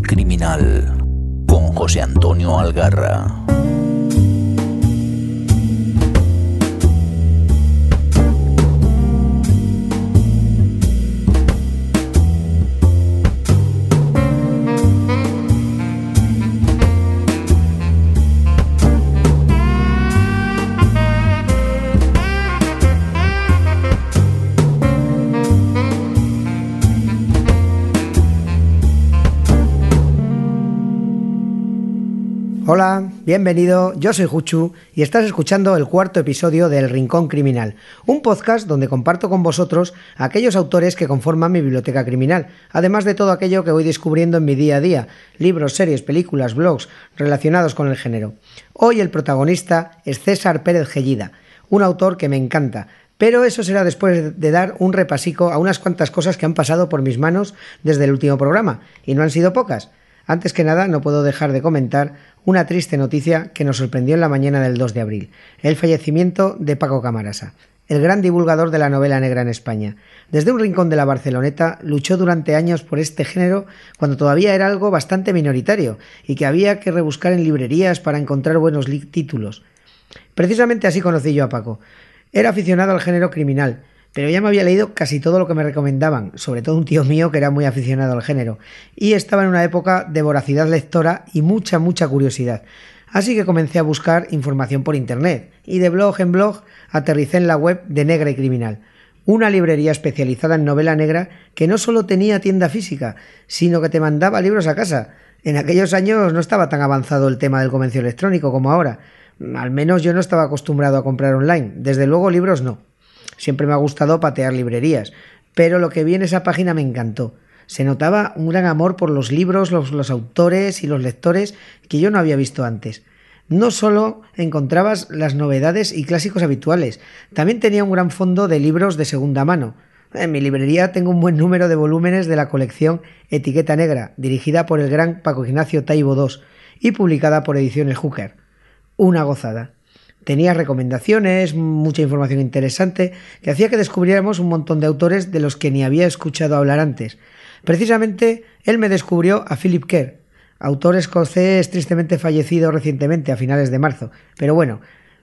Criminal con José Antonio Algarra. Hola, bienvenido, yo soy Juchu y estás escuchando el cuarto episodio del Rincón Criminal, un podcast donde comparto con vosotros aquellos autores que conforman mi biblioteca criminal, además de todo aquello que voy descubriendo en mi día a día, libros, series, películas, blogs relacionados con el género. Hoy el protagonista es César Pérez Gellida, un autor que me encanta, pero eso será después de dar un repasico a unas cuantas cosas que han pasado por mis manos desde el último programa, y no han sido pocas. Antes que nada, no puedo dejar de comentar una triste noticia que nos sorprendió en la mañana del 2 de abril, el fallecimiento de Paco Camarasa, el gran divulgador de la novela negra en España. Desde un rincón de la Barceloneta luchó durante años por este género cuando todavía era algo bastante minoritario y que había que rebuscar en librerías para encontrar buenos títulos. Precisamente así conocí yo a Paco. Era aficionado al género criminal, pero ya me había leído casi todo lo que me recomendaban, sobre todo un tío mío que era muy aficionado al género, y estaba en una época de voracidad lectora y mucha, mucha curiosidad. Así que comencé a buscar información por internet, y de blog en blog aterricé en la web de Negra y Criminal, una librería especializada en novela negra que no solo tenía tienda física, sino que te mandaba libros a casa. En aquellos años no estaba tan avanzado el tema del comercio electrónico como ahora. Al menos yo no estaba acostumbrado a comprar online. Desde luego libros no. Siempre me ha gustado patear librerías, pero lo que vi en esa página me encantó. Se notaba un gran amor por los libros, los, autores y los lectores que yo no había visto antes. No solo encontrabas las novedades y clásicos habituales, también tenía un gran fondo de libros de segunda mano. En mi librería tengo un buen número de volúmenes de la colección Etiqueta Negra, dirigida por el gran Paco Ignacio Taibo II y publicada por Ediciones Hooker. Una gozada. Tenía recomendaciones, mucha información interesante, que hacía que descubriéramos un montón de autores de los que ni había escuchado hablar antes. Precisamente él me descubrió a Philip Kerr, autor escocés tristemente fallecido recientemente, a finales de marzo. Pero bueno,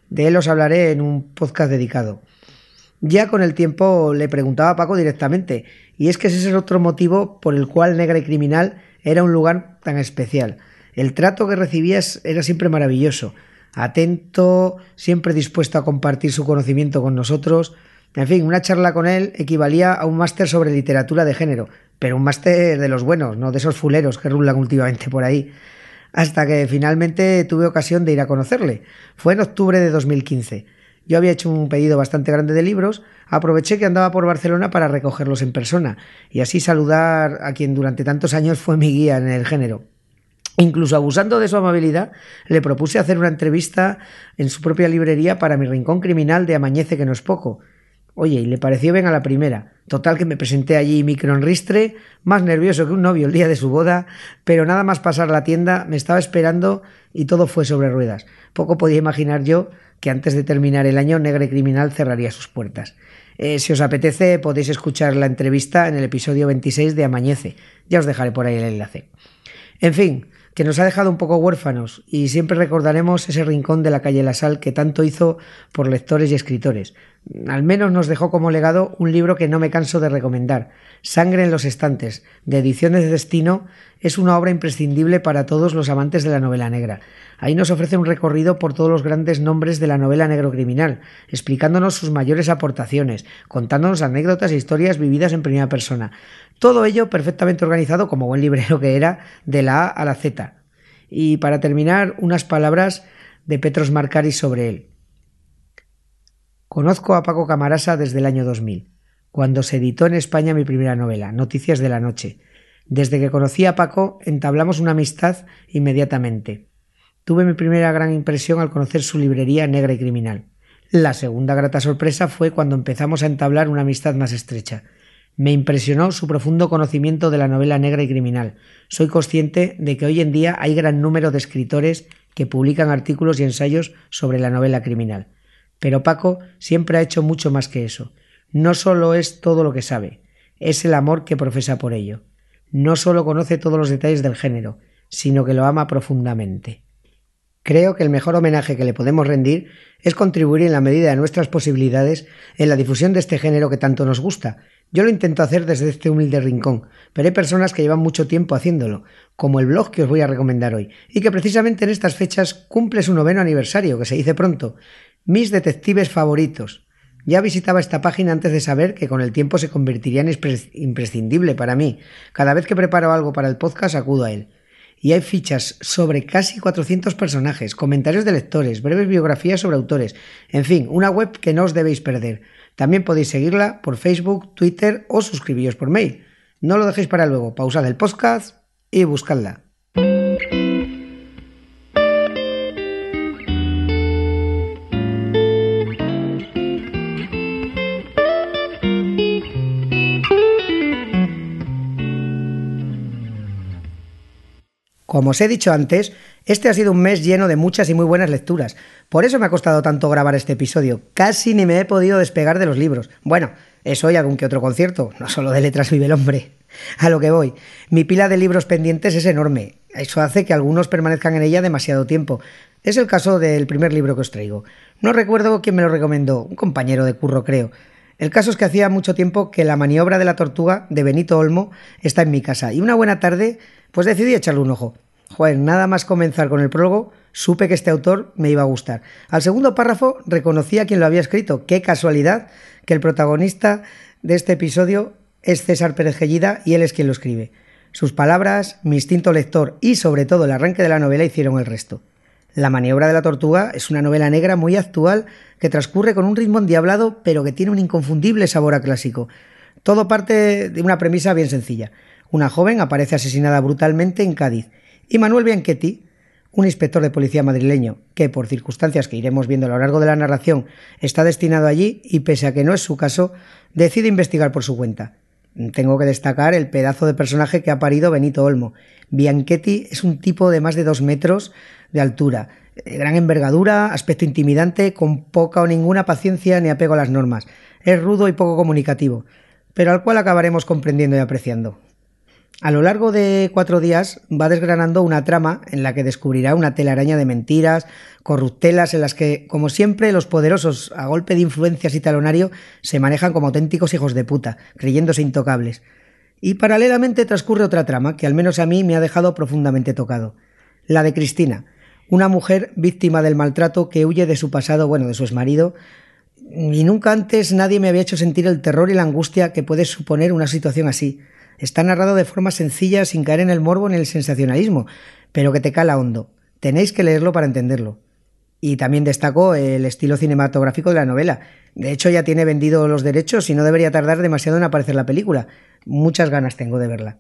de él os hablaré en un podcast dedicado. Ya con el tiempo le preguntaba a Paco directamente, y es que ese es el otro motivo por el cual Negra y Criminal era un lugar tan especial. El trato que recibías era siempre maravilloso atento, siempre dispuesto a compartir su conocimiento con nosotros. En fin, una charla con él equivalía a un máster sobre literatura de género, pero un máster de los buenos, no de esos fuleros que rulan últimamente por ahí. Hasta que finalmente tuve ocasión de ir a conocerle. Fue en octubre de 2015. Yo había hecho un pedido bastante grande de libros, aproveché que andaba por Barcelona para recogerlos en persona y así saludar a quien durante tantos años fue mi guía en el género. Incluso abusando de su amabilidad, le propuse hacer una entrevista en su propia librería para mi rincón criminal de Amañece que no es poco. Oye, y le pareció bien a la primera. Total que me presenté allí micro en ristre, más nervioso que un novio el día de su boda, pero nada más pasar la tienda me estaba esperando y todo fue sobre ruedas. Poco podía imaginar yo que antes de terminar el año Negre Criminal cerraría sus puertas. Eh, si os apetece podéis escuchar la entrevista en el episodio 26 de Amañece. Ya os dejaré por ahí el enlace. En fin, que nos ha dejado un poco huérfanos y siempre recordaremos ese rincón de la calle La Sal que tanto hizo por lectores y escritores. Al menos nos dejó como legado un libro que no me canso de recomendar, Sangre en los estantes, de Ediciones de Destino, es una obra imprescindible para todos los amantes de la novela negra. Ahí nos ofrece un recorrido por todos los grandes nombres de la novela negro criminal, explicándonos sus mayores aportaciones, contándonos anécdotas e historias vividas en primera persona. Todo ello perfectamente organizado como buen librero que era, de la A a la Z. Y para terminar, unas palabras de Petros Marcaris sobre él. Conozco a Paco Camarasa desde el año 2000, cuando se editó en España mi primera novela, Noticias de la Noche. Desde que conocí a Paco entablamos una amistad inmediatamente. Tuve mi primera gran impresión al conocer su librería negra y criminal. La segunda grata sorpresa fue cuando empezamos a entablar una amistad más estrecha. Me impresionó su profundo conocimiento de la novela negra y criminal. Soy consciente de que hoy en día hay gran número de escritores que publican artículos y ensayos sobre la novela criminal. Pero Paco siempre ha hecho mucho más que eso. No solo es todo lo que sabe, es el amor que profesa por ello. no solo conoce todos los detalles del género, sino que lo ama profundamente. Creo que el mejor homenaje que le podemos rendir es contribuir en la medida de nuestras posibilidades en la difusión de este género que tanto nos gusta. Yo lo intento hacer desde este humilde rincón, pero hay personas que llevan mucho tiempo haciéndolo, como el blog que os voy a recomendar hoy, y que precisamente en estas fechas cumple su noveno aniversario, que se dice pronto. Mis detectives favoritos. Ya visitaba esta página antes de saber que con el tiempo se convertiría en imprescindible para mí. Cada vez que preparo algo para el podcast acudo a él y hay fichas sobre casi 400 personajes, comentarios de lectores, breves biografías sobre autores, en fin, una web que no os debéis perder. También podéis seguirla por Facebook, Twitter o suscribiros por mail. No lo dejéis para luego, pausad el podcast y buscadla. Como os he dicho antes, este ha sido un mes lleno de muchas y muy buenas lecturas. Por eso me ha costado tanto grabar este episodio. Casi ni me he podido despegar de los libros. Bueno, eso y algún que otro concierto. No solo de letras vive el hombre. A lo que voy. Mi pila de libros pendientes es enorme. Eso hace que algunos permanezcan en ella demasiado tiempo. Es el caso del primer libro que os traigo. No recuerdo quién me lo recomendó, un compañero de curro creo. El caso es que hacía mucho tiempo que la maniobra de la tortuga de Benito Olmo está en mi casa y una buena tarde pues decidí echarle un ojo. Joder, nada más comenzar con el prólogo, supe que este autor me iba a gustar. Al segundo párrafo reconocí a quien lo había escrito. Qué casualidad que el protagonista de este episodio es César Pérez Gellida y él es quien lo escribe. Sus palabras, mi instinto lector y sobre todo el arranque de la novela hicieron el resto. La maniobra de la tortuga es una novela negra muy actual que transcurre con un ritmo endiablado pero que tiene un inconfundible sabor a clásico. Todo parte de una premisa bien sencilla. Una joven aparece asesinada brutalmente en Cádiz y Manuel Bianchetti, un inspector de policía madrileño que, por circunstancias que iremos viendo a lo largo de la narración, está destinado allí y, pese a que no es su caso, decide investigar por su cuenta. Tengo que destacar el pedazo de personaje que ha parido Benito Olmo. Bianchetti es un tipo de más de dos metros de altura, gran envergadura, aspecto intimidante, con poca o ninguna paciencia ni apego a las normas. Es rudo y poco comunicativo, pero al cual acabaremos comprendiendo y apreciando. A lo largo de cuatro días va desgranando una trama en la que descubrirá una telaraña de mentiras, corruptelas en las que, como siempre, los poderosos, a golpe de influencias y talonario, se manejan como auténticos hijos de puta, creyéndose intocables. Y paralelamente transcurre otra trama que al menos a mí me ha dejado profundamente tocado. La de Cristina, una mujer víctima del maltrato que huye de su pasado, bueno, de su exmarido, y nunca antes nadie me había hecho sentir el terror y la angustia que puede suponer una situación así. Está narrado de forma sencilla, sin caer en el morbo ni el sensacionalismo, pero que te cala hondo. Tenéis que leerlo para entenderlo. Y también destaco el estilo cinematográfico de la novela. De hecho, ya tiene vendido los derechos y no debería tardar demasiado en aparecer la película. Muchas ganas tengo de verla.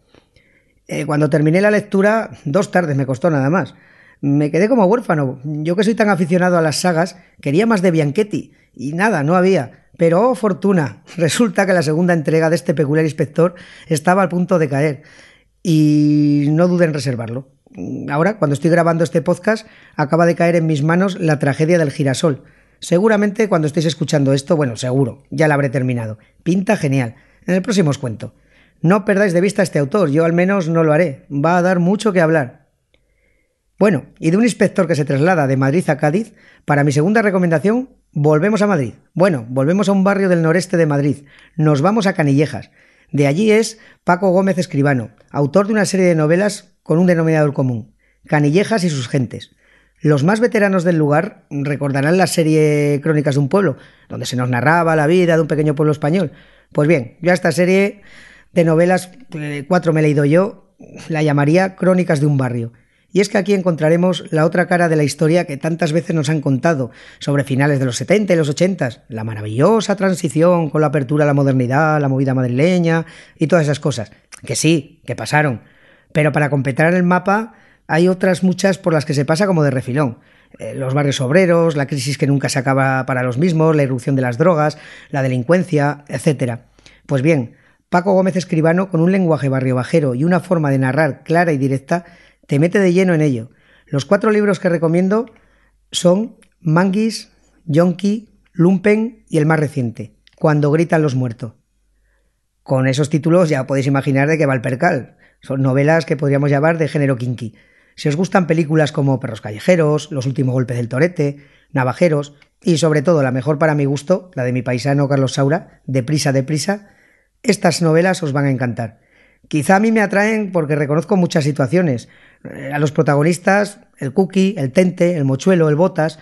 Eh, cuando terminé la lectura, dos tardes me costó nada más. Me quedé como huérfano. Yo que soy tan aficionado a las sagas, quería más de Bianchetti. Y nada, no había. Pero, oh fortuna, resulta que la segunda entrega de este peculiar inspector estaba al punto de caer. Y no duden en reservarlo. Ahora, cuando estoy grabando este podcast, acaba de caer en mis manos la tragedia del girasol. Seguramente cuando estéis escuchando esto, bueno, seguro, ya la habré terminado. Pinta genial. En el próximo os cuento. No perdáis de vista a este autor, yo al menos no lo haré. Va a dar mucho que hablar. Bueno, y de un inspector que se traslada de Madrid a Cádiz, para mi segunda recomendación Volvemos a Madrid. Bueno, volvemos a un barrio del noreste de Madrid. Nos vamos a Canillejas. De allí es Paco Gómez Escribano, autor de una serie de novelas con un denominador común, Canillejas y sus gentes. Los más veteranos del lugar recordarán la serie Crónicas de un pueblo, donde se nos narraba la vida de un pequeño pueblo español. Pues bien, yo a esta serie de novelas, eh, cuatro me he leído yo, la llamaría Crónicas de un barrio. Y es que aquí encontraremos la otra cara de la historia que tantas veces nos han contado sobre finales de los 70 y los 80, la maravillosa transición con la apertura a la modernidad, la movida madrileña y todas esas cosas. Que sí, que pasaron. Pero para completar el mapa hay otras muchas por las que se pasa como de refilón. Eh, los barrios obreros, la crisis que nunca se acaba para los mismos, la irrupción de las drogas, la delincuencia, etc. Pues bien, Paco Gómez Escribano, con un lenguaje barrio bajero y una forma de narrar clara y directa, te mete de lleno en ello. Los cuatro libros que recomiendo son Manguis, Yonki, Lumpen y el más reciente, Cuando gritan los muertos. Con esos títulos ya podéis imaginar de qué va el percal. Son novelas que podríamos llamar de género kinky. Si os gustan películas como Perros Callejeros, Los Últimos Golpes del Torete, Navajeros y sobre todo la mejor para mi gusto, la de mi paisano Carlos Saura, Deprisa, Deprisa, estas novelas os van a encantar. Quizá a mí me atraen porque reconozco muchas situaciones. Eh, a los protagonistas, el cookie, el tente, el mochuelo, el botas,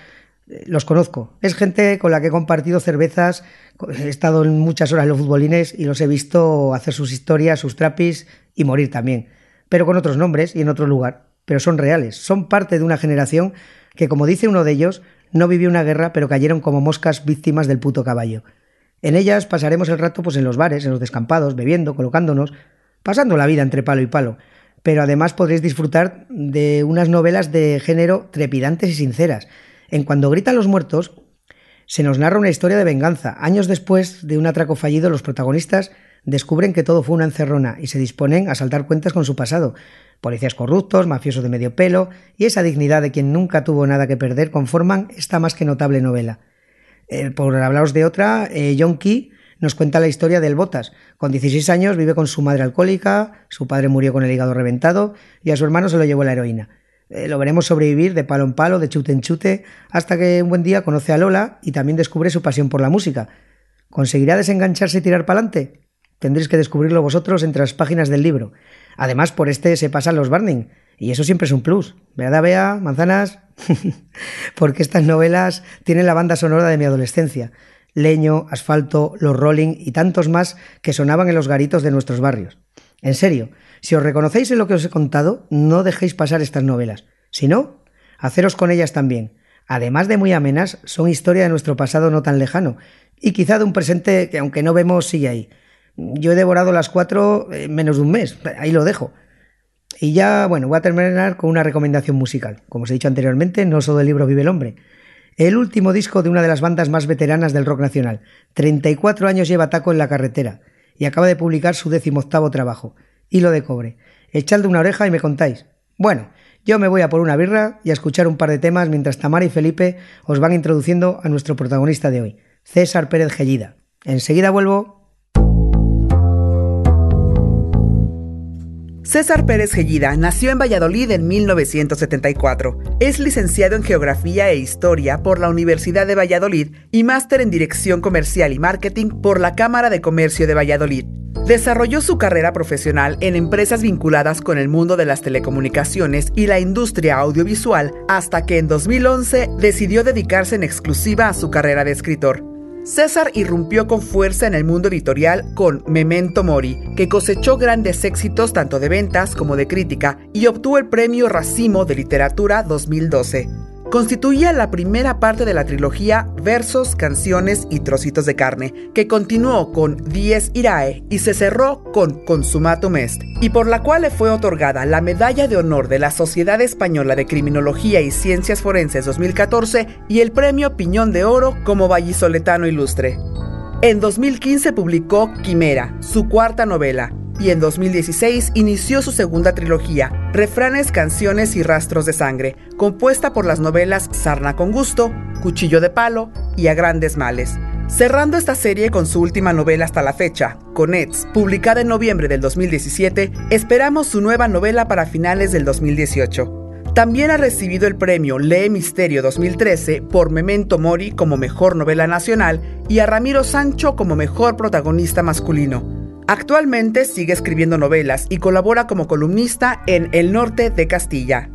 eh, los conozco. Es gente con la que he compartido cervezas, he estado en muchas horas en los futbolines y los he visto hacer sus historias, sus trapis y morir también. Pero con otros nombres y en otro lugar. Pero son reales, son parte de una generación que, como dice uno de ellos, no vivió una guerra, pero cayeron como moscas víctimas del puto caballo. En ellas pasaremos el rato pues en los bares, en los descampados, bebiendo, colocándonos, pasando la vida entre palo y palo. Pero además podréis disfrutar de unas novelas de género trepidantes y sinceras. En Cuando gritan los muertos, se nos narra una historia de venganza. Años después de un atraco fallido, los protagonistas descubren que todo fue una encerrona y se disponen a saltar cuentas con su pasado. Policías corruptos, mafiosos de medio pelo y esa dignidad de quien nunca tuvo nada que perder conforman esta más que notable novela. Eh, por hablaros de otra, eh, John Key nos cuenta la historia del Botas. Con 16 años vive con su madre alcohólica, su padre murió con el hígado reventado y a su hermano se lo llevó la heroína. Eh, lo veremos sobrevivir de palo en palo, de chute en chute, hasta que un buen día conoce a Lola y también descubre su pasión por la música. ¿Conseguirá desengancharse y tirar pa'lante? Tendréis que descubrirlo vosotros entre las páginas del libro. Además, por este se pasan los Barney, y eso siempre es un plus. ¿Verdad, Bea? ¿Manzanas? Porque estas novelas tienen la banda sonora de mi adolescencia. Leño, asfalto, los rolling y tantos más que sonaban en los garitos de nuestros barrios. En serio, si os reconocéis en lo que os he contado, no dejéis pasar estas novelas. Si no, haceros con ellas también. Además de muy amenas, son historia de nuestro pasado no tan lejano, y quizá de un presente que aunque no vemos sigue ahí. Yo he devorado las cuatro en menos de un mes, ahí lo dejo. Y ya, bueno, voy a terminar con una recomendación musical. Como os he dicho anteriormente, no solo del libro Vive el Hombre. El último disco de una de las bandas más veteranas del rock nacional. 34 años lleva taco en la carretera y acaba de publicar su decimoctavo trabajo, Hilo de Cobre. Echadle una oreja y me contáis. Bueno, yo me voy a por una birra y a escuchar un par de temas mientras Tamara y Felipe os van introduciendo a nuestro protagonista de hoy, César Pérez Gellida. Enseguida vuelvo. César Pérez Gellida nació en Valladolid en 1974. Es licenciado en Geografía e Historia por la Universidad de Valladolid y máster en Dirección Comercial y Marketing por la Cámara de Comercio de Valladolid. Desarrolló su carrera profesional en empresas vinculadas con el mundo de las telecomunicaciones y la industria audiovisual hasta que en 2011 decidió dedicarse en exclusiva a su carrera de escritor. César irrumpió con fuerza en el mundo editorial con Memento Mori, que cosechó grandes éxitos tanto de ventas como de crítica y obtuvo el premio Racimo de Literatura 2012 constituía la primera parte de la trilogía Versos, Canciones y Trocitos de Carne, que continuó con Dies Irae y se cerró con Consumatum Est, y por la cual le fue otorgada la Medalla de Honor de la Sociedad Española de Criminología y Ciencias Forenses 2014 y el Premio Piñón de Oro como vallisoletano ilustre. En 2015 publicó Quimera, su cuarta novela, y en 2016 inició su segunda trilogía, Refranes, Canciones y Rastros de Sangre, compuesta por las novelas Sarna con Gusto, Cuchillo de Palo y A Grandes Males. Cerrando esta serie con su última novela hasta la fecha, Conets, publicada en noviembre del 2017, esperamos su nueva novela para finales del 2018. También ha recibido el premio Lee Misterio 2013 por Memento Mori como mejor novela nacional y a Ramiro Sancho como mejor protagonista masculino. Actualmente sigue escribiendo novelas y colabora como columnista en El Norte de Castilla.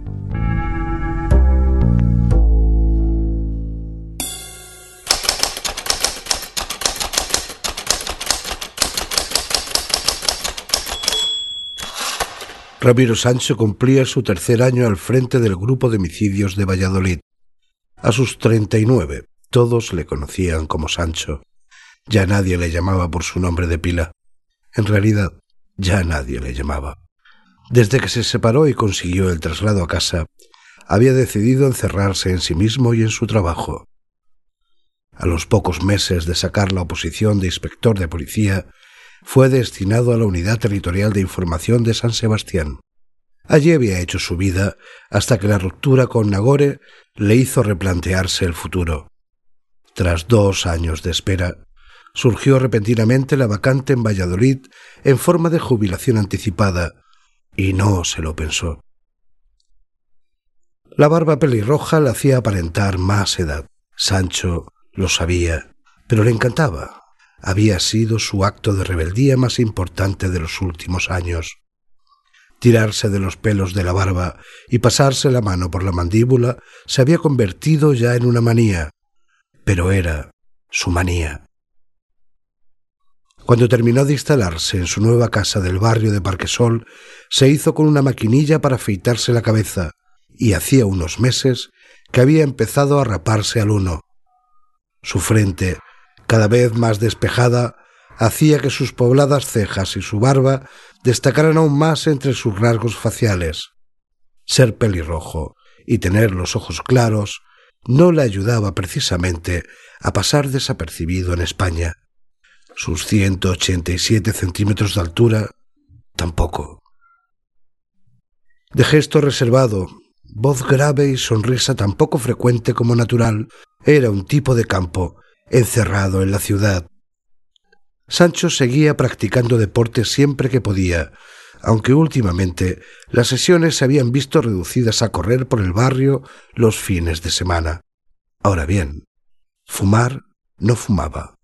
Ramiro Sancho cumplía su tercer año al frente del grupo de homicidios de Valladolid. A sus 39, todos le conocían como Sancho. Ya nadie le llamaba por su nombre de pila. En realidad, ya nadie le llamaba. Desde que se separó y consiguió el traslado a casa, había decidido encerrarse en sí mismo y en su trabajo. A los pocos meses de sacar la oposición de inspector de policía, fue destinado a la Unidad Territorial de Información de San Sebastián. Allí había hecho su vida hasta que la ruptura con Nagore le hizo replantearse el futuro. Tras dos años de espera, surgió repentinamente la vacante en Valladolid en forma de jubilación anticipada, y no se lo pensó. La barba pelirroja le hacía aparentar más edad. Sancho lo sabía, pero le encantaba. Había sido su acto de rebeldía más importante de los últimos años. Tirarse de los pelos de la barba y pasarse la mano por la mandíbula se había convertido ya en una manía, pero era su manía. Cuando terminó de instalarse en su nueva casa del barrio de Parquesol, se hizo con una maquinilla para afeitarse la cabeza, y hacía unos meses que había empezado a raparse al uno. Su frente, cada vez más despejada, hacía que sus pobladas cejas y su barba destacaran aún más entre sus rasgos faciales. Ser pelirrojo y tener los ojos claros no le ayudaba precisamente a pasar desapercibido en España. Sus 187 centímetros de altura tampoco. De gesto reservado, voz grave y sonrisa tan poco frecuente como natural, era un tipo de campo, encerrado en la ciudad. Sancho seguía practicando deporte siempre que podía, aunque últimamente las sesiones se habían visto reducidas a correr por el barrio los fines de semana. Ahora bien, fumar no fumaba.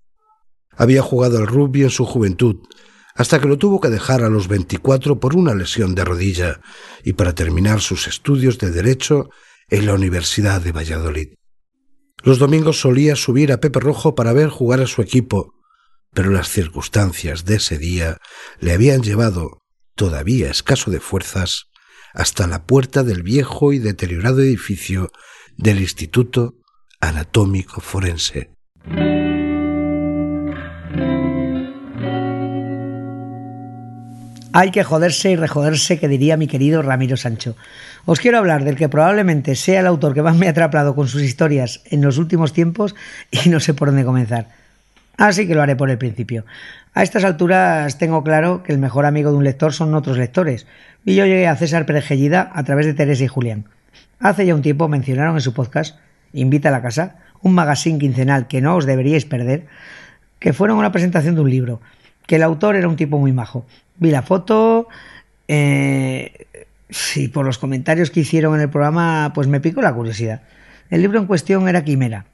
Había jugado al rugby en su juventud, hasta que lo tuvo que dejar a los veinticuatro por una lesión de rodilla y para terminar sus estudios de Derecho en la Universidad de Valladolid. Los domingos solía subir a Pepe Rojo para ver jugar a su equipo, pero las circunstancias de ese día le habían llevado, todavía escaso de fuerzas, hasta la puerta del viejo y deteriorado edificio del Instituto Anatómico Forense. Hay que joderse y rejoderse, que diría mi querido Ramiro Sancho. Os quiero hablar del que probablemente sea el autor que más me ha atrapado con sus historias en los últimos tiempos y no sé por dónde comenzar. Así que lo haré por el principio. A estas alturas tengo claro que el mejor amigo de un lector son otros lectores, y yo llegué a César Perejellida a través de Teresa y Julián. Hace ya un tiempo mencionaron en su podcast, Invita a la casa, un magazine quincenal que no os deberíais perder, que fueron una presentación de un libro, que el autor era un tipo muy majo, vi la foto, eh, sí, por los comentarios que hicieron en el programa, pues me picó la curiosidad. El libro en cuestión era Quimera,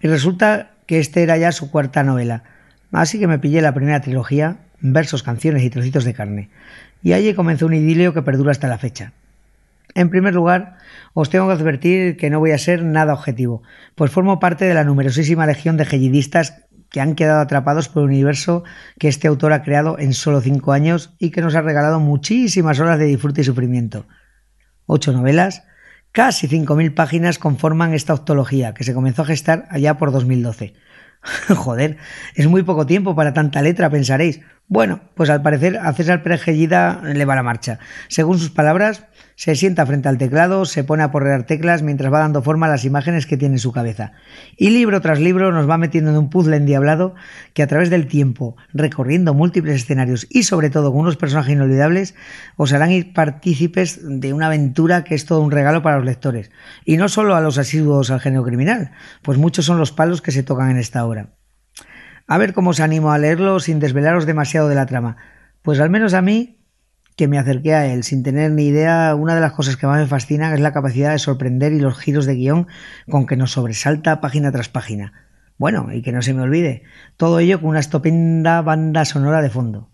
y resulta que este era ya su cuarta novela, así que me pillé la primera trilogía, versos, canciones y trocitos de carne, y allí comenzó un idilio que perdura hasta la fecha. En primer lugar, os tengo que advertir que no voy a ser nada objetivo, pues formo parte de la numerosísima legión de gellidistas que han quedado atrapados por el universo que este autor ha creado en solo cinco años y que nos ha regalado muchísimas horas de disfrute y sufrimiento. Ocho novelas, casi cinco mil páginas conforman esta octología que se comenzó a gestar allá por 2012. Joder, es muy poco tiempo para tanta letra, pensaréis. Bueno, pues al parecer a César Pérez le va la marcha. Según sus palabras, se sienta frente al teclado, se pone a porrear teclas mientras va dando forma a las imágenes que tiene en su cabeza. Y libro tras libro nos va metiendo en un puzzle endiablado que a través del tiempo, recorriendo múltiples escenarios y sobre todo con unos personajes inolvidables, os harán ir partícipes de una aventura que es todo un regalo para los lectores. Y no solo a los asiduos al género criminal, pues muchos son los palos que se tocan en esta obra. A ver cómo os animo a leerlo sin desvelaros demasiado de la trama. Pues al menos a mí que me acerqué a él sin tener ni idea, una de las cosas que más me fascina es la capacidad de sorprender y los giros de guion con que nos sobresalta página tras página. Bueno, y que no se me olvide, todo ello con una estupenda banda sonora de fondo.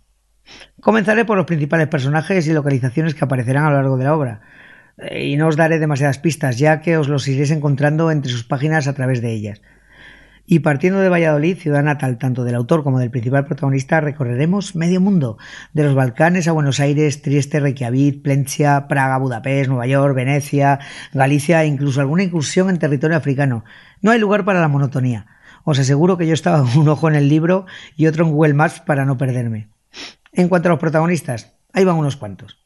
Comenzaré por los principales personajes y localizaciones que aparecerán a lo largo de la obra, eh, y no os daré demasiadas pistas, ya que os los iréis encontrando entre sus páginas a través de ellas. Y partiendo de Valladolid, ciudad natal tanto del autor como del principal protagonista, recorreremos medio mundo, de los Balcanes a Buenos Aires, Trieste, Reykjavik, Plencia, Praga, Budapest, Nueva York, Venecia, Galicia e incluso alguna incursión en territorio africano. No hay lugar para la monotonía. Os aseguro que yo estaba un ojo en el libro y otro en Google Maps para no perderme. En cuanto a los protagonistas, ahí van unos cuantos.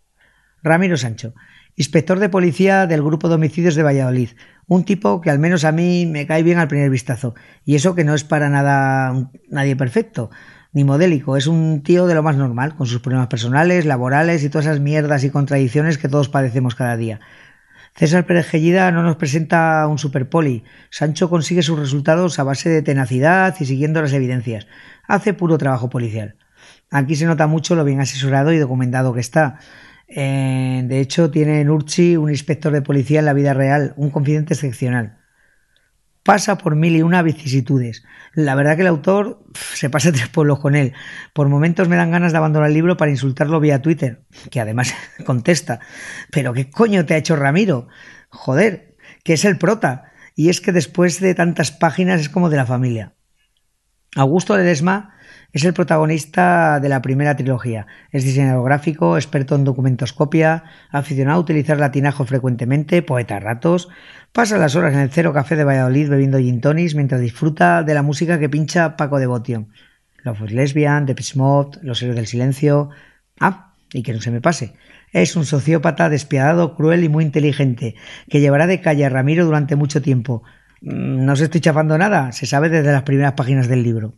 Ramiro Sancho, inspector de policía del Grupo de Homicidios de Valladolid, un tipo que al menos a mí me cae bien al primer vistazo, y eso que no es para nada nadie perfecto, ni modélico, es un tío de lo más normal, con sus problemas personales, laborales y todas esas mierdas y contradicciones que todos padecemos cada día. César Pérez no nos presenta un superpoli. Sancho consigue sus resultados a base de tenacidad y siguiendo las evidencias. Hace puro trabajo policial. Aquí se nota mucho lo bien asesorado y documentado que está. Eh, de hecho, tiene en Urchi un inspector de policía en la vida real, un confidente excepcional. Pasa por mil y una vicisitudes. La verdad que el autor se pasa tres pueblos con él. Por momentos me dan ganas de abandonar el libro para insultarlo vía Twitter, que además contesta. Pero ¿qué coño te ha hecho Ramiro? Joder, que es el prota. Y es que después de tantas páginas es como de la familia. Augusto Ledesma es el protagonista de la primera trilogía. Es diseñador gráfico, experto en documentoscopia, aficionado a utilizar latinajo frecuentemente, poeta ratos. Pasa las horas en el Cero Café de Valladolid bebiendo gin tonis mientras disfruta de la música que pincha Paco Devotion. Love is Lesbian, The Mode, Los Héroes del Silencio. Ah, y que no se me pase. Es un sociópata despiadado, cruel y muy inteligente, que llevará de calle a Ramiro durante mucho tiempo. Mm, no se estoy chafando nada, se sabe desde las primeras páginas del libro.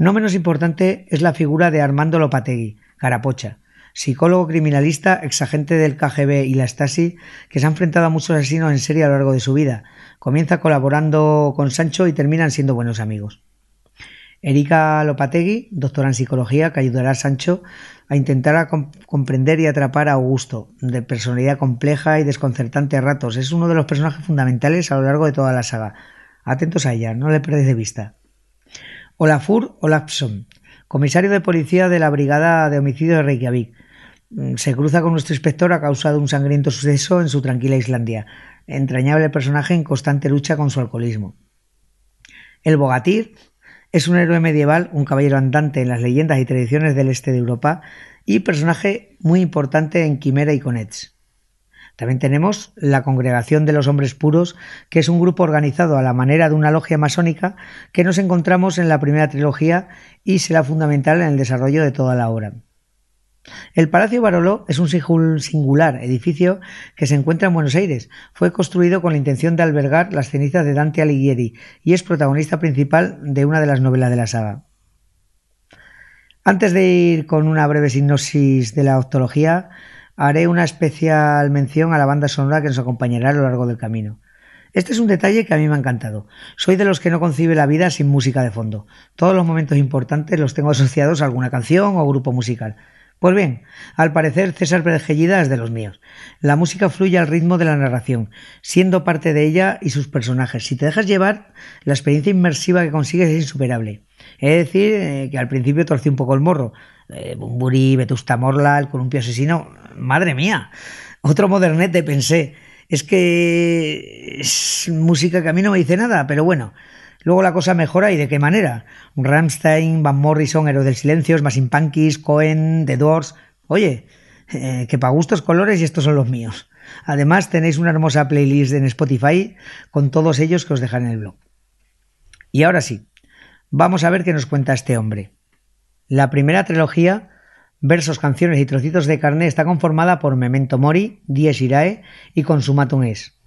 No menos importante es la figura de Armando Lopategui, Carapocha, psicólogo criminalista, exagente del KGB y la Stasi, que se ha enfrentado a muchos asesinos en serie a lo largo de su vida. Comienza colaborando con Sancho y terminan siendo buenos amigos. Erika Lopategui, doctora en psicología, que ayudará a Sancho a intentar comprender y atrapar a Augusto, de personalidad compleja y desconcertante a ratos. Es uno de los personajes fundamentales a lo largo de toda la saga. Atentos a ella, no le perdéis de vista. Olafur Olafsson, comisario de policía de la Brigada de Homicidio de Reykjavik. Mm, se cruza con nuestro inspector a causa de un sangriento suceso en su tranquila Islandia. Entrañable personaje en constante lucha con su alcoholismo. El Bogatir es un héroe medieval, un caballero andante en las leyendas y tradiciones del este de Europa y personaje muy importante en Quimera y Conets. También tenemos la Congregación de los Hombres Puros, que es un grupo organizado a la manera de una logia masónica que nos encontramos en la primera trilogía y será fundamental en el desarrollo de toda la obra. El Palacio Barolo es un singular edificio que se encuentra en Buenos Aires. Fue construido con la intención de albergar las cenizas de Dante Alighieri y es protagonista principal de una de las novelas de la saga. Antes de ir con una breve sinopsis de la octología, haré una especial mención a la banda sonora que nos acompañará a lo largo del camino. Este es un detalle que a mí me ha encantado. Soy de los que no concibe la vida sin música de fondo. Todos los momentos importantes los tengo asociados a alguna canción o grupo musical. Pues bien, al parecer César Pérez es de los míos. La música fluye al ritmo de la narración, siendo parte de ella y sus personajes. Si te dejas llevar, la experiencia inmersiva que consigues es insuperable. Es decir, eh, que al principio torcí un poco el morro. Eh, Bumburi, Vetusta Morla, el columpio asesino. Madre mía. Otro modernete, pensé. Es que es música que a mí no me dice nada, pero bueno. Luego la cosa mejora y de qué manera. Ramstein, Van Morrison, Héroe del Silencio, Smashing Cohen, The Doors. Oye, eh, que para gustos colores y estos son los míos. Además tenéis una hermosa playlist en Spotify con todos ellos que os dejaré en el blog. Y ahora sí, Vamos a ver qué nos cuenta este hombre. La primera trilogía, versos, canciones y trocitos de carne, está conformada por Memento Mori, Dies Irae y Consumatum Es.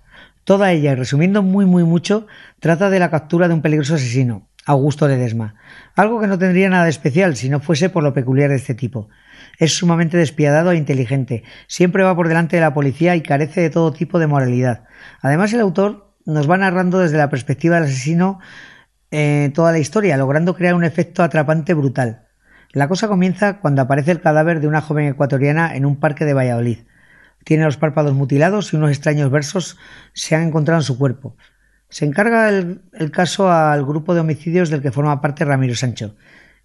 Toda ella, resumiendo muy muy mucho, trata de la captura de un peligroso asesino, Augusto Ledesma. Algo que no tendría nada especial si no fuese por lo peculiar de este tipo. Es sumamente despiadado e inteligente, siempre va por delante de la policía y carece de todo tipo de moralidad. Además, el autor nos va narrando desde la perspectiva del asesino eh, toda la historia, logrando crear un efecto atrapante brutal. La cosa comienza cuando aparece el cadáver de una joven ecuatoriana en un parque de Valladolid. Tiene los párpados mutilados y unos extraños versos se han encontrado en su cuerpo. Se encarga el, caso al grupo de homicidios del que forma parte Ramiro Sancho.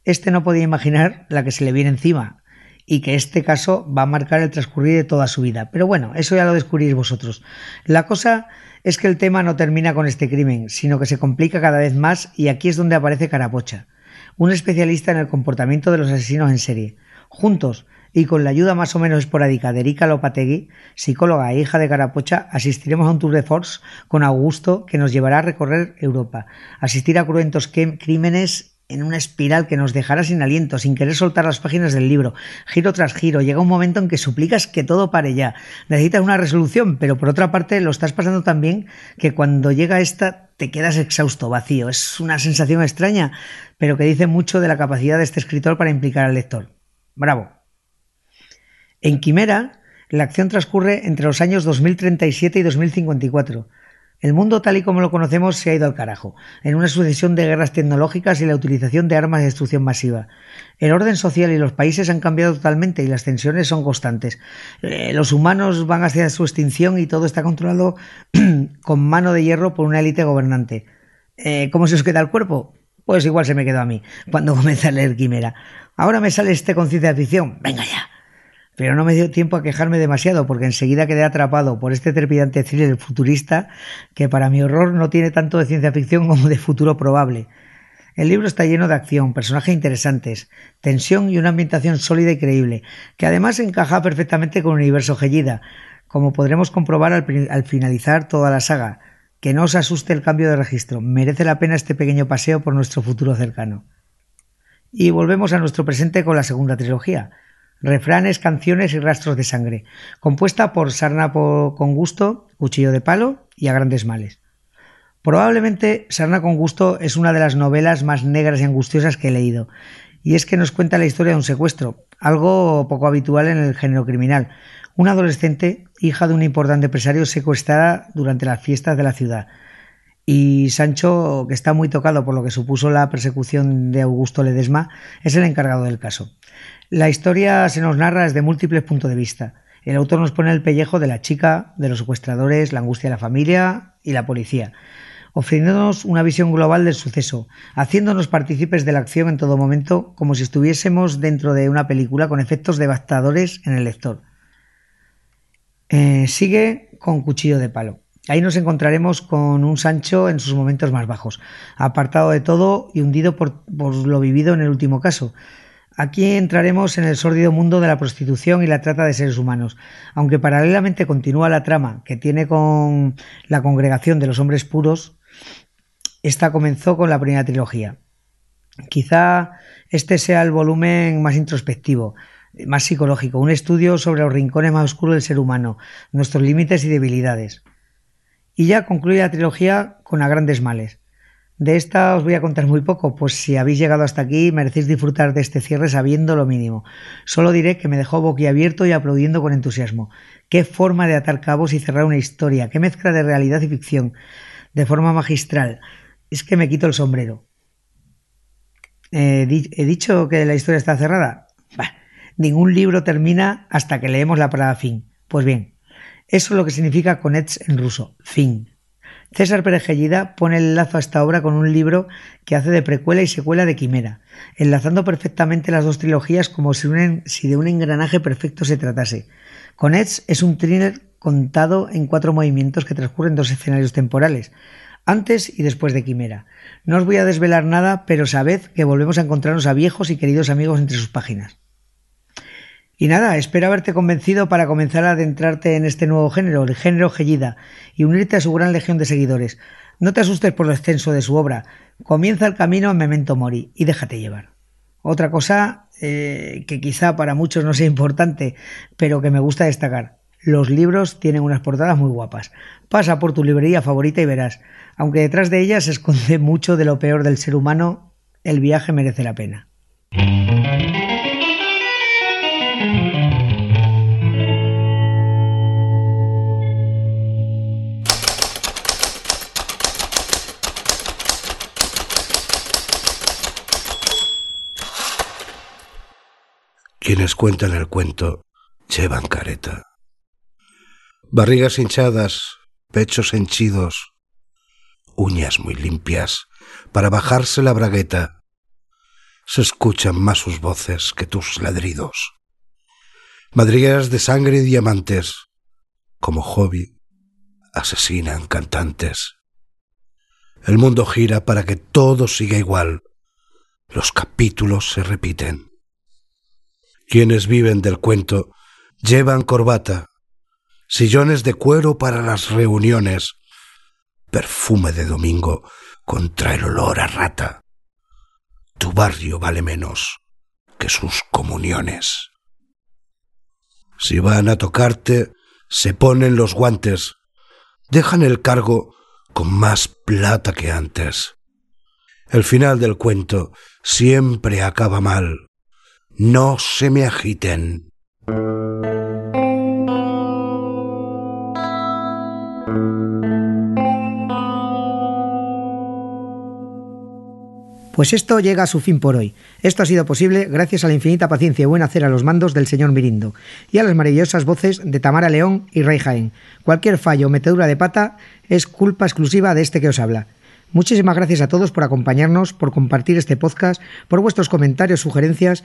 Este no podía imaginar la que se le viene encima y que este caso va a marcar el transcurrir de toda su vida. Pero bueno, eso ya lo descubrís vosotros. La cosa es que el tema no termina con este crimen, sino que se complica cada vez más y aquí es donde aparece Carapocha, un especialista en el comportamiento de los asesinos en serie. Juntos, y con la ayuda más o menos esporádica de Erika Lopategui, psicóloga e hija de Carapocha, asistiremos a un tour de force con Augusto que nos llevará a recorrer Europa, asistir a cruentos crímenes en una espiral que nos dejará sin aliento, sin querer soltar las páginas del libro, giro tras giro. Llega un momento en que suplicas que todo pare ya. Necesitas una resolución, pero por otra parte lo estás pasando tan bien que cuando llega esta te quedas exhausto, vacío. Es una sensación extraña, pero que dice mucho de la capacidad de este escritor para implicar al lector. Bravo. En Quimera, la acción transcurre entre los años 2037 y 2054 El mundo tal y como lo conocemos se ha ido al carajo, en una sucesión de guerras tecnológicas y la utilización de armas de destrucción masiva. El orden social y los países han cambiado totalmente y las tensiones son constantes. Eh, los humanos van hacia su extinción y todo está controlado con mano de hierro por una élite gobernante. Eh, ¿Cómo se os queda el cuerpo? Pues igual se me quedó a mí, cuando comencé a leer Quimera. Ahora me sale este con ciencia ficción. Venga ya. Pero no me dio tiempo a quejarme demasiado porque enseguida quedé atrapado por este trepidante thriller futurista que para mi horror no tiene tanto de ciencia ficción como de futuro probable. El libro está lleno de acción, personajes interesantes, tensión y una ambientación sólida y creíble, que además encaja perfectamente con el universo Gellida, como podremos comprobar al, al, finalizar toda la saga. Que no os asuste el cambio de registro, merece la pena este pequeño paseo por nuestro futuro cercano. Y volvemos a nuestro presente con la segunda trilogía refranes, canciones y rastros de sangre, compuesta por Sarna con gusto, Cuchillo de palo y A grandes males. Probablemente Sarna con gusto es una de las novelas más negras y angustiosas que he leído, y es que nos cuenta la historia de un secuestro, algo poco habitual en el género criminal. Una adolescente, hija de un importante empresario, secuestrada durante las fiestas de la ciudad. Y Sancho, que está muy tocado por lo que supuso la persecución de Augusto Ledesma, es el encargado del caso. La historia se nos narra desde múltiples puntos de vista. El autor nos pone el pellejo de la chica, de los secuestradores, la angustia de la familia y la policía, ofreciéndonos una visión global del suceso, haciéndonos partícipes de la acción en todo momento, como si estuviésemos dentro de una película con efectos devastadores en el lector. Eh, sigue con Cuchillo de Palo. Ahí nos encontraremos con un Sancho en sus momentos más bajos, apartado de todo y hundido por, lo vivido en el último caso. Aquí entraremos en el sórdido mundo de la prostitución y la trata de seres humanos, aunque paralelamente continúa la trama que tiene con la congregación de los hombres puros, esta comenzó con la primera trilogía. Quizá este sea el volumen más introspectivo, más psicológico, un estudio sobre los rincones más oscuros del ser humano, nuestros límites y debilidades. Y ya concluye la trilogía con A grandes males, de esta os voy a contar muy poco, pues si habéis llegado hasta aquí merecéis disfrutar de este cierre sabiendo lo mínimo. Solo diré que me dejó boquiabierto y aplaudiendo con entusiasmo. Qué forma de atar cabos y cerrar una historia, qué mezcla de realidad y ficción, de forma magistral. Es que me quito el sombrero. ¿He dicho que la historia está cerrada? Bah, ningún libro termina hasta que leemos la palabra fin. Pues bien, eso es lo que significa conets en ruso, fin. César Perejellida pone el lazo a esta obra con un libro que hace de precuela y secuela de Quimera, enlazando perfectamente las dos trilogías como si, de un engranaje perfecto se tratase. Conets es un thriller contado en cuatro movimientos que transcurren dos escenarios temporales, antes y después de Quimera. No os voy a desvelar nada, pero sabed que volvemos a encontrarnos a viejos y queridos amigos entre sus páginas. Y nada, espero haberte convencido para comenzar a adentrarte en este nuevo género, el género Gellida, y unirte a su gran legión de seguidores. No te asustes por lo extenso de su obra. Comienza el camino en Memento Mori y déjate llevar. Otra cosa eh, que quizá para muchos no sea importante, pero que me gusta destacar. Los libros tienen unas portadas muy guapas. Pasa por tu librería favorita y verás. Aunque detrás de ellas se esconde mucho de lo peor del ser humano, el viaje merece la pena. Quienes cuentan el cuento llevan careta. Barrigas hinchadas, pechos henchidos, uñas muy limpias para bajarse la bragueta. Se escuchan más sus voces que tus ladridos. Madrigueras de sangre y diamantes, como hobby, asesinan cantantes. El mundo gira para que todo siga igual. Los capítulos se repiten. Quienes viven del cuento llevan corbata, sillones de cuero para las reuniones, perfume de domingo contra el olor a rata. Tu barrio vale menos que sus comuniones. Si van a tocarte, se ponen los guantes, dejan el cargo con más plata que antes. El final del cuento siempre acaba mal no se me agiten. Pues esto llega a su fin por hoy. Esto ha sido posible gracias a la infinita paciencia y buen hacer a los mandos del señor Mirindo y a las maravillosas voces de Tamara León y Rey Jaén. Cualquier fallo o metedura de pata es culpa exclusiva de este que os habla. Muchísimas gracias a todos por acompañarnos, por compartir este podcast, por vuestros comentarios, sugerencias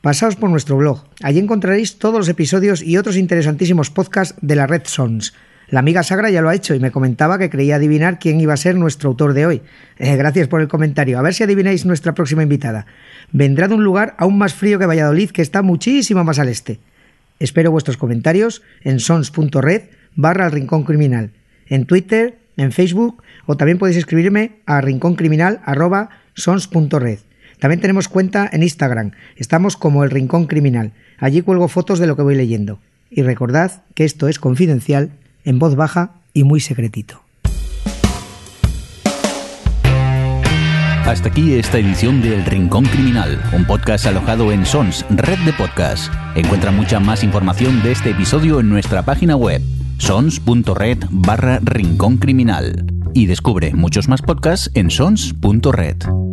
Pasaos por nuestro blog. Allí encontraréis todos los episodios y otros interesantísimos podcasts de la red Sons. La amiga Sagra ya lo ha hecho y me comentaba que creía adivinar quién iba a ser nuestro autor de hoy. Eh, gracias por el comentario. A ver si adivináis nuestra próxima invitada. Vendrá de un lugar aún más frío que Valladolid, que está muchísimo más al este. Espero vuestros comentarios en sons.red barra el rincón criminal, en Twitter, en Facebook o también podéis escribirme a rincóncriminal.sons.red. También tenemos cuenta en Instagram. Estamos como el Rincón Criminal. Allí cuelgo fotos de lo que voy leyendo. Y recordad que esto es confidencial en voz baja y muy secretito. Hasta aquí esta edición de El Rincón Criminal, un podcast alojado en Sons, red de podcast. Encuentra mucha más información de este episodio en nuestra página web, sons.red barra Rincón Criminal. Y descubre muchos más podcasts en sons.red.